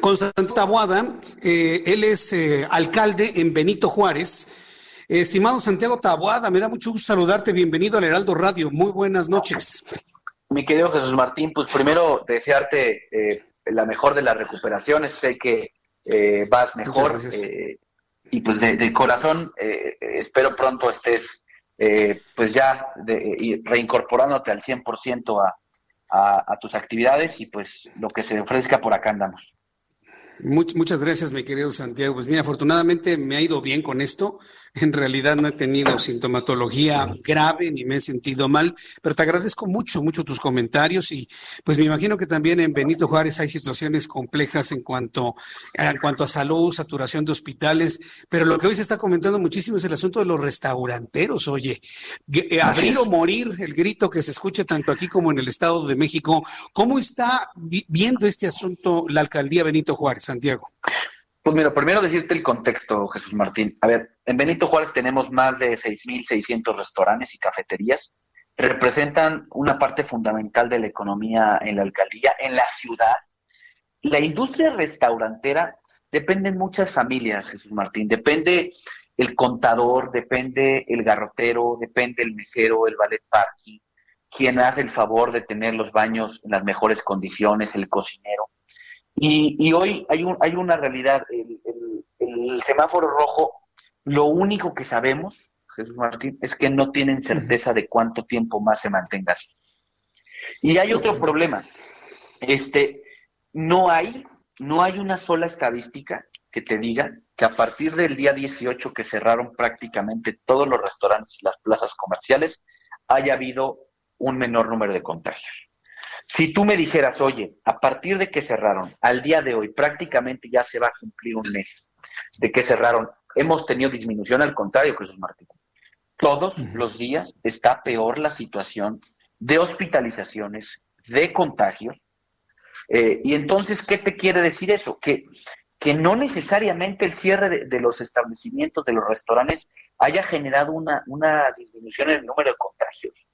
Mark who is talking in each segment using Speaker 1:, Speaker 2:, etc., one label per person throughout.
Speaker 1: con Santiago Taboada. Eh, él es eh, alcalde en Benito Juárez. Estimado Santiago Taboada, me da mucho gusto saludarte. Bienvenido al Heraldo Radio. Muy buenas noches.
Speaker 2: Mi querido Jesús Martín, pues primero desearte eh, la mejor de las recuperaciones. Sé que eh, vas mejor eh, y pues de, de corazón eh, espero pronto estés eh, pues ya de- reincorporándote al 100% a, a, a tus actividades y pues lo que se ofrezca por acá andamos.
Speaker 1: Much- muchas gracias, mi querido Santiago. Pues mira, afortunadamente me ha ido bien con esto. En realidad no he tenido sintomatología grave ni me he sentido mal, pero te agradezco mucho, mucho tus comentarios y pues me imagino que también en Benito Juárez hay situaciones complejas en cuanto, en cuanto a salud, saturación de hospitales, pero lo que hoy se está comentando muchísimo es el asunto de los restauranteros. Oye, eh, abrir o morir, el grito que se escucha tanto aquí como en el Estado de México. ¿Cómo está vi- viendo este asunto la alcaldía Benito Juárez, Santiago?
Speaker 2: Pues mira, primero decirte el contexto, Jesús Martín. A ver, en Benito Juárez tenemos más de 6.600 restaurantes y cafeterías. Representan una parte fundamental de la economía en la alcaldía, en la ciudad. La industria restaurantera depende en muchas familias, Jesús Martín. Depende el contador, depende el garrotero, depende el mesero, el ballet parking, quien hace el favor de tener los baños en las mejores condiciones, el cocinero. Y, hoy hay, un, hay una realidad, el semáforo rojo, lo único que sabemos, Jesús Martín, es que no tienen certeza de cuánto tiempo más se mantenga así. Y hay otro problema, este, no hay, no hay una sola estadística que te diga que a partir del día 18 que cerraron prácticamente todos los restaurantes y las plazas comerciales, haya habido un menor número de contagios. Si tú me dijeras, oye, a partir de que cerraron, al día de hoy prácticamente ya se va a cumplir un mes de que cerraron, hemos tenido disminución, al contrario, Jesús Martín. Todos los días está peor la situación de hospitalizaciones, de contagios. Eh, y entonces, ¿qué te quiere decir eso? Que, que no necesariamente el cierre de, de los establecimientos, de los restaurantes, haya generado una, una disminución en el número de contagios.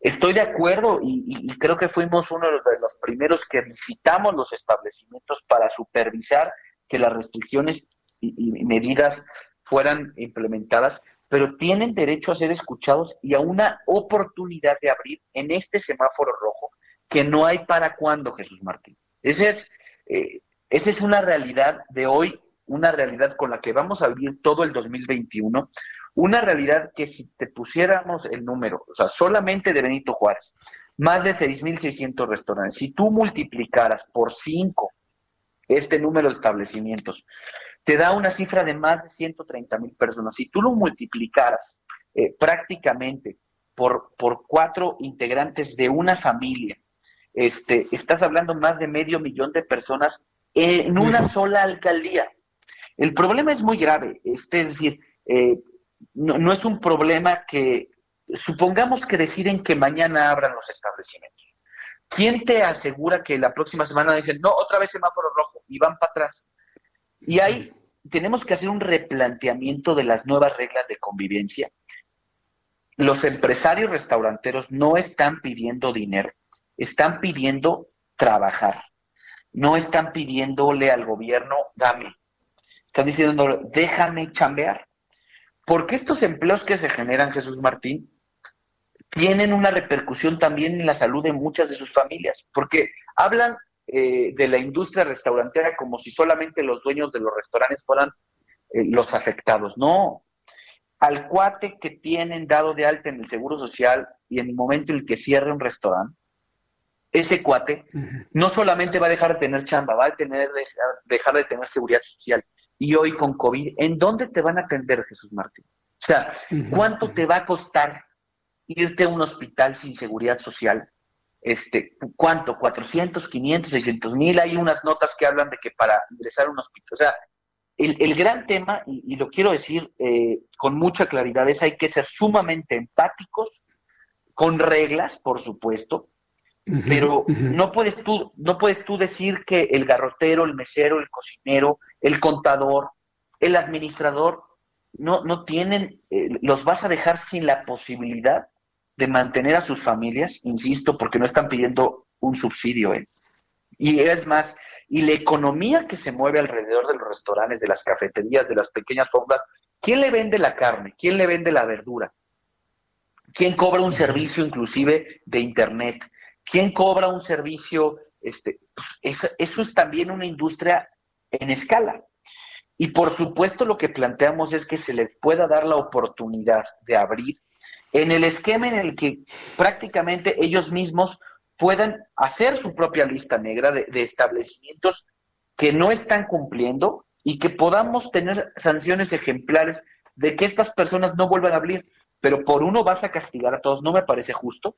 Speaker 2: Estoy de acuerdo y creo que fuimos uno de los primeros que visitamos los establecimientos para supervisar que las restricciones y, medidas fueran implementadas, pero tienen derecho a ser escuchados y a una oportunidad de abrir en este semáforo rojo que no hay para cuándo, Jesús Martín. Es, eh, esa es una realidad de hoy, una realidad con la que vamos a vivir todo el 2021, una realidad que si te pusiéramos el número, o sea, solamente de Benito Juárez, más de 6.600 restaurantes, si tú multiplicaras por 5 este número de establecimientos, te da una cifra de más de 130 mil personas. Si tú lo multiplicaras eh, prácticamente por, por cuatro integrantes de una familia, este, estás hablando más de medio millón de personas en una sola alcaldía. El problema es muy grave, este, es decir, eh, no, no es un problema que, supongamos que deciden que mañana abran los establecimientos. ¿Quién te asegura que la próxima semana dicen, no, otra vez semáforo rojo y van para atrás? Y ahí tenemos que hacer un replanteamiento de las nuevas reglas de convivencia. Los empresarios restauranteros no están pidiendo dinero, están pidiendo trabajar. No están pidiéndole al gobierno, dame. Están diciendo, déjame chambear. Porque estos empleos que se generan, Jesús Martín, tienen una repercusión también en la salud de muchas de sus familias. Porque hablan eh, de la industria restaurantera como si solamente los dueños de los restaurantes fueran eh, los afectados. No, al cuate que tienen dado de alta en el Seguro Social y en el momento en el que cierre un restaurante, ese cuate no solamente va a dejar de tener chamba, va a tener, dejar de tener seguridad social. Y hoy con COVID, ¿en dónde te van a atender, Jesús Martín? O sea, ¿cuánto te va a costar irte a un hospital sin seguridad social este, ¿cuánto? 400, 500, 600 mil. Hay unas notas que hablan de que para ingresar a un hospital, o sea, el, gran tema, y, lo quiero decir eh, con mucha claridad, es hay que ser sumamente empáticos, con reglas, por supuesto, pero no puedes tú, no puedes tú decir que el garrotero, el mesero, el cocinero, el contador, el administrador, no, no tienen, eh, los vas a dejar sin la posibilidad de mantener a sus familias, insisto, porque no están pidiendo un subsidio. ¿eh? Y es más, y la economía que se mueve alrededor de los restaurantes, de las cafeterías, de las pequeñas fondas, ¿quién le vende la carne? ¿Quién le vende la verdura? ¿Quién cobra un servicio inclusive de internet? ¿Quién cobra un servicio? Este, pues, eso es también una industria en escala. Y por supuesto lo que planteamos es que se les pueda dar la oportunidad de abrir en el esquema en el que prácticamente ellos mismos puedan hacer su propia lista negra de, establecimientos que no están cumpliendo y que podamos tener sanciones ejemplares de que estas personas no vuelvan a abrir. Pero por uno vas a castigar a todos, no me parece justo.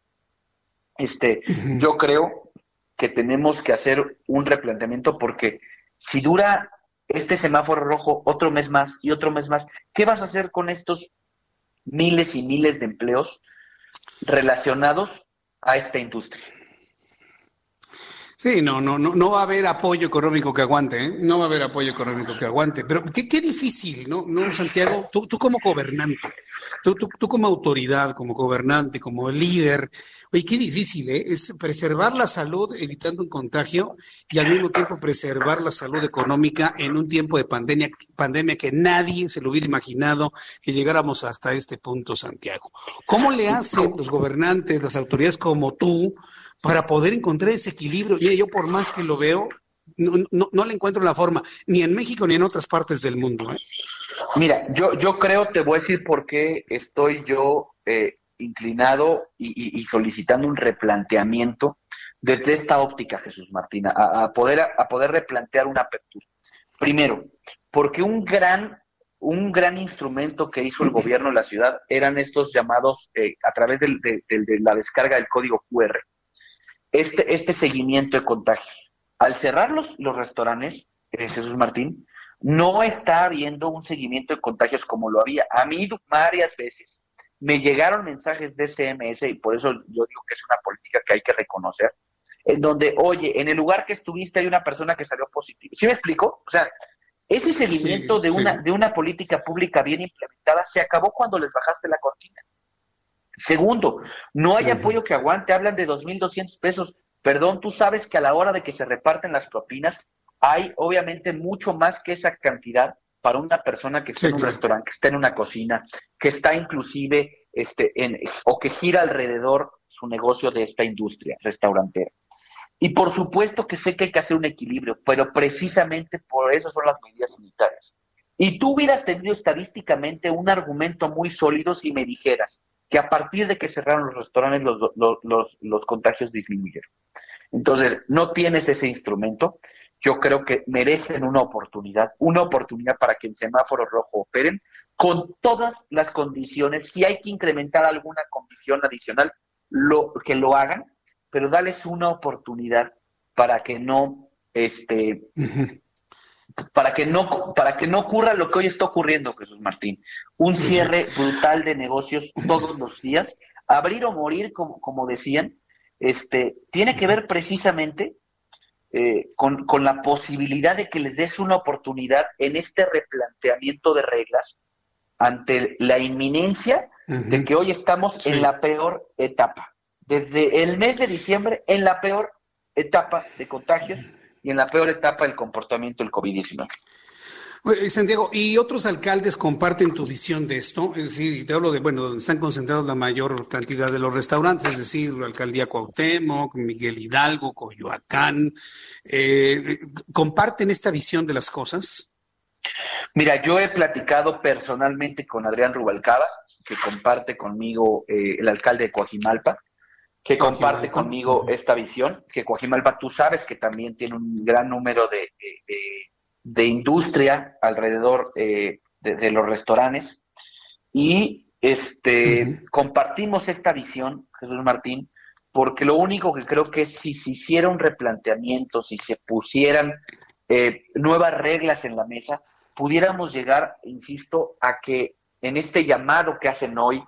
Speaker 2: Este, yo creo que tenemos que hacer un replanteamiento porque si dura este semáforo rojo otro mes más y otro mes más, ¿qué vas a hacer con estos miles y miles de empleos relacionados a esta industria?
Speaker 1: Sí, no, no, no, no va a haber apoyo económico que aguante, ¿eh? no va a haber apoyo económico que aguante. Pero qué, qué difícil, ¿no? ¿no, Santiago? Tú, tú como gobernante, tú, tú, tú, como autoridad, como gobernante, como líder, oye, qué difícil, ¿eh? Es preservar la salud evitando un contagio y al mismo tiempo preservar la salud económica en un tiempo de pandemia, pandemia que nadie se lo hubiera imaginado que llegáramos hasta este punto, Santiago. ¿Cómo le hacen los gobernantes, las autoridades como tú? para poder encontrar ese equilibrio. Mira, yo por más que lo veo, no, no, le encuentro la forma, ni en México ni en otras partes del mundo. ¿eh?
Speaker 2: Mira, yo, yo creo, te voy a decir por qué estoy yo eh, inclinado y, solicitando un replanteamiento desde esta óptica, Jesús Martina, a, poder, a poder replantear una apertura. Primero, porque un gran un gran instrumento que hizo el gobierno de la ciudad eran estos llamados eh, a través de, la descarga del código QR este, este seguimiento de contagios. Al cerrar los, los restaurantes, eh, Jesús Martín, no está habiendo un seguimiento de contagios como lo había. A mí varias veces me llegaron mensajes de SMS y por eso yo digo que es una política que hay que reconocer, en donde, oye, en el lugar que estuviste hay una persona que salió positiva. ¿Sí me explico? O sea, ese seguimiento de, una, de una política pública bien implementada se acabó cuando les bajaste la cortina. Segundo, no hay apoyo que aguante, hablan de 2.200 pesos. Perdón, tú sabes que a la hora de que se reparten las propinas, hay obviamente mucho más que esa cantidad para una persona que está en un restaurante, que está en una cocina, que está inclusive este, en, o que gira alrededor su negocio de esta industria restaurantera. Y por supuesto que sé que hay que hacer un equilibrio, pero precisamente por eso son las medidas sanitarias. Y tú hubieras tenido estadísticamente un argumento muy sólido si me dijeras, que a partir de que cerraron los restaurantes los, contagios disminuyeron. Entonces, no tienes ese instrumento. Yo creo que merecen una oportunidad, una oportunidad para que en semáforo rojo operen con todas las condiciones. Si hay que incrementar alguna condición adicional, lo, que lo hagan, pero dales una oportunidad para que no este, para que no para que no ocurra lo que hoy está ocurriendo, Jesús Martín, un cierre brutal de negocios todos los días, abrir o morir, como, como decían, este, tiene que ver precisamente eh, con, la posibilidad de que les des una oportunidad en este replanteamiento de reglas ante la inminencia de que hoy estamos en la peor etapa. Desde el mes de diciembre, en la peor etapa de contagios y en la peor etapa el comportamiento del COVID-19.
Speaker 1: Santiago, ¿y otros alcaldes comparten tu visión de esto? Es decir, te hablo de, bueno, donde están concentrados la mayor cantidad de los restaurantes, es decir, la alcaldía Cuauhtémoc, Miguel Hidalgo, Coyoacán, eh, ¿comparten esta visión de las cosas?
Speaker 2: Mira, yo he platicado personalmente con Adrián Rubalcaba, que comparte conmigo eh, el alcalde de Coajimalpa, que comparte conmigo esta visión, que Coajimalpa tú sabes que también tiene un gran número de, de, industria alrededor eh, de, los restaurantes. Y este compartimos esta visión, Jesús Martín, porque lo único que creo que es si se hiciera un replanteamiento, si se pusieran eh, nuevas reglas en la mesa, pudiéramos llegar, insisto, a que en este llamado que hacen hoy,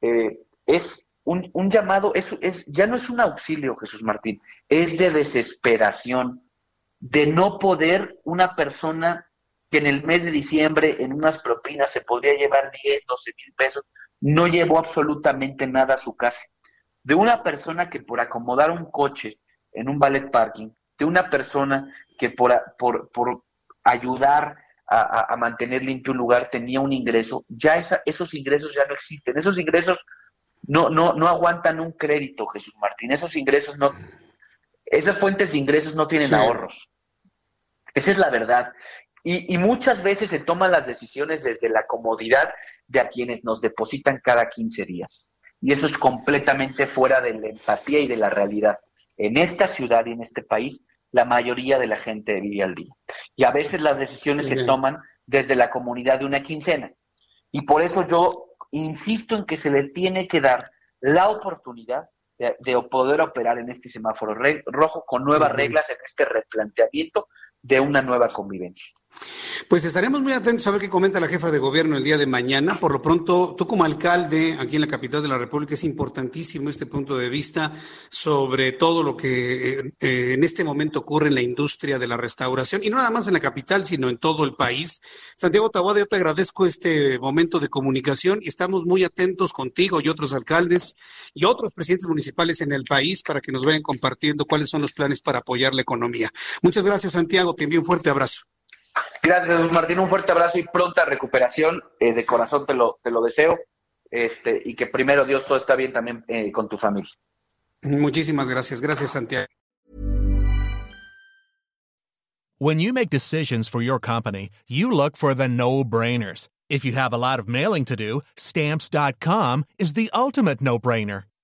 Speaker 2: eh, es un, un llamado, es, es, ya no es un auxilio, Jesús Martín, es de desesperación, de no poder una persona que en el mes de diciembre en unas propinas se podría llevar 10, 12 mil pesos, no llevó absolutamente nada a su casa. De una persona que por acomodar un coche en un ballet parking, de una persona que por, por, por ayudar a, a, mantener limpio un lugar tenía un ingreso, ya esa, esos ingresos ya no existen. Esos ingresos no, no, no aguantan un crédito, Jesús Martín. Esos ingresos no, esas fuentes de ingresos no tienen sí. ahorros. Esa es la verdad. Y, y, muchas veces se toman las decisiones desde la comodidad de a quienes nos depositan cada 15 días. Y eso es completamente fuera de la empatía y de la realidad. En esta ciudad y en este país, la mayoría de la gente vive al día. Y a veces las decisiones se toman desde la comunidad de una quincena. Y por eso yo insisto en que se le tiene que dar la oportunidad de, de poder operar en este semáforo rojo con nuevas reglas en este replanteamiento de una nueva convivencia.
Speaker 1: Pues estaremos muy atentos a ver qué comenta la jefa de gobierno el día de mañana. Por lo pronto, tú como alcalde aquí en la capital de la República es importantísimo este punto de vista sobre todo lo que eh, en este momento ocurre en la industria de la restauración y no nada más en la capital, sino en todo el país. Santiago Taboada, yo te agradezco este momento de comunicación y estamos muy atentos contigo y otros alcaldes y otros presidentes municipales en el país para que nos vayan compartiendo cuáles son los planes para apoyar la economía. Muchas gracias, Santiago. Te envío un fuerte abrazo.
Speaker 2: Gracias, Martín. Un fuerte abrazo y pronta recuperación. Eh, de corazón te lo, te lo deseo. Este, y que primero Dios todo está bien también eh, con tu familia.
Speaker 1: Muchísimas gracias. Gracias, Santiago.
Speaker 3: When you make decisions for your company, you look for the no-brainers. If you have a lot of mailing to do, stamps.com is the ultimate no-brainer.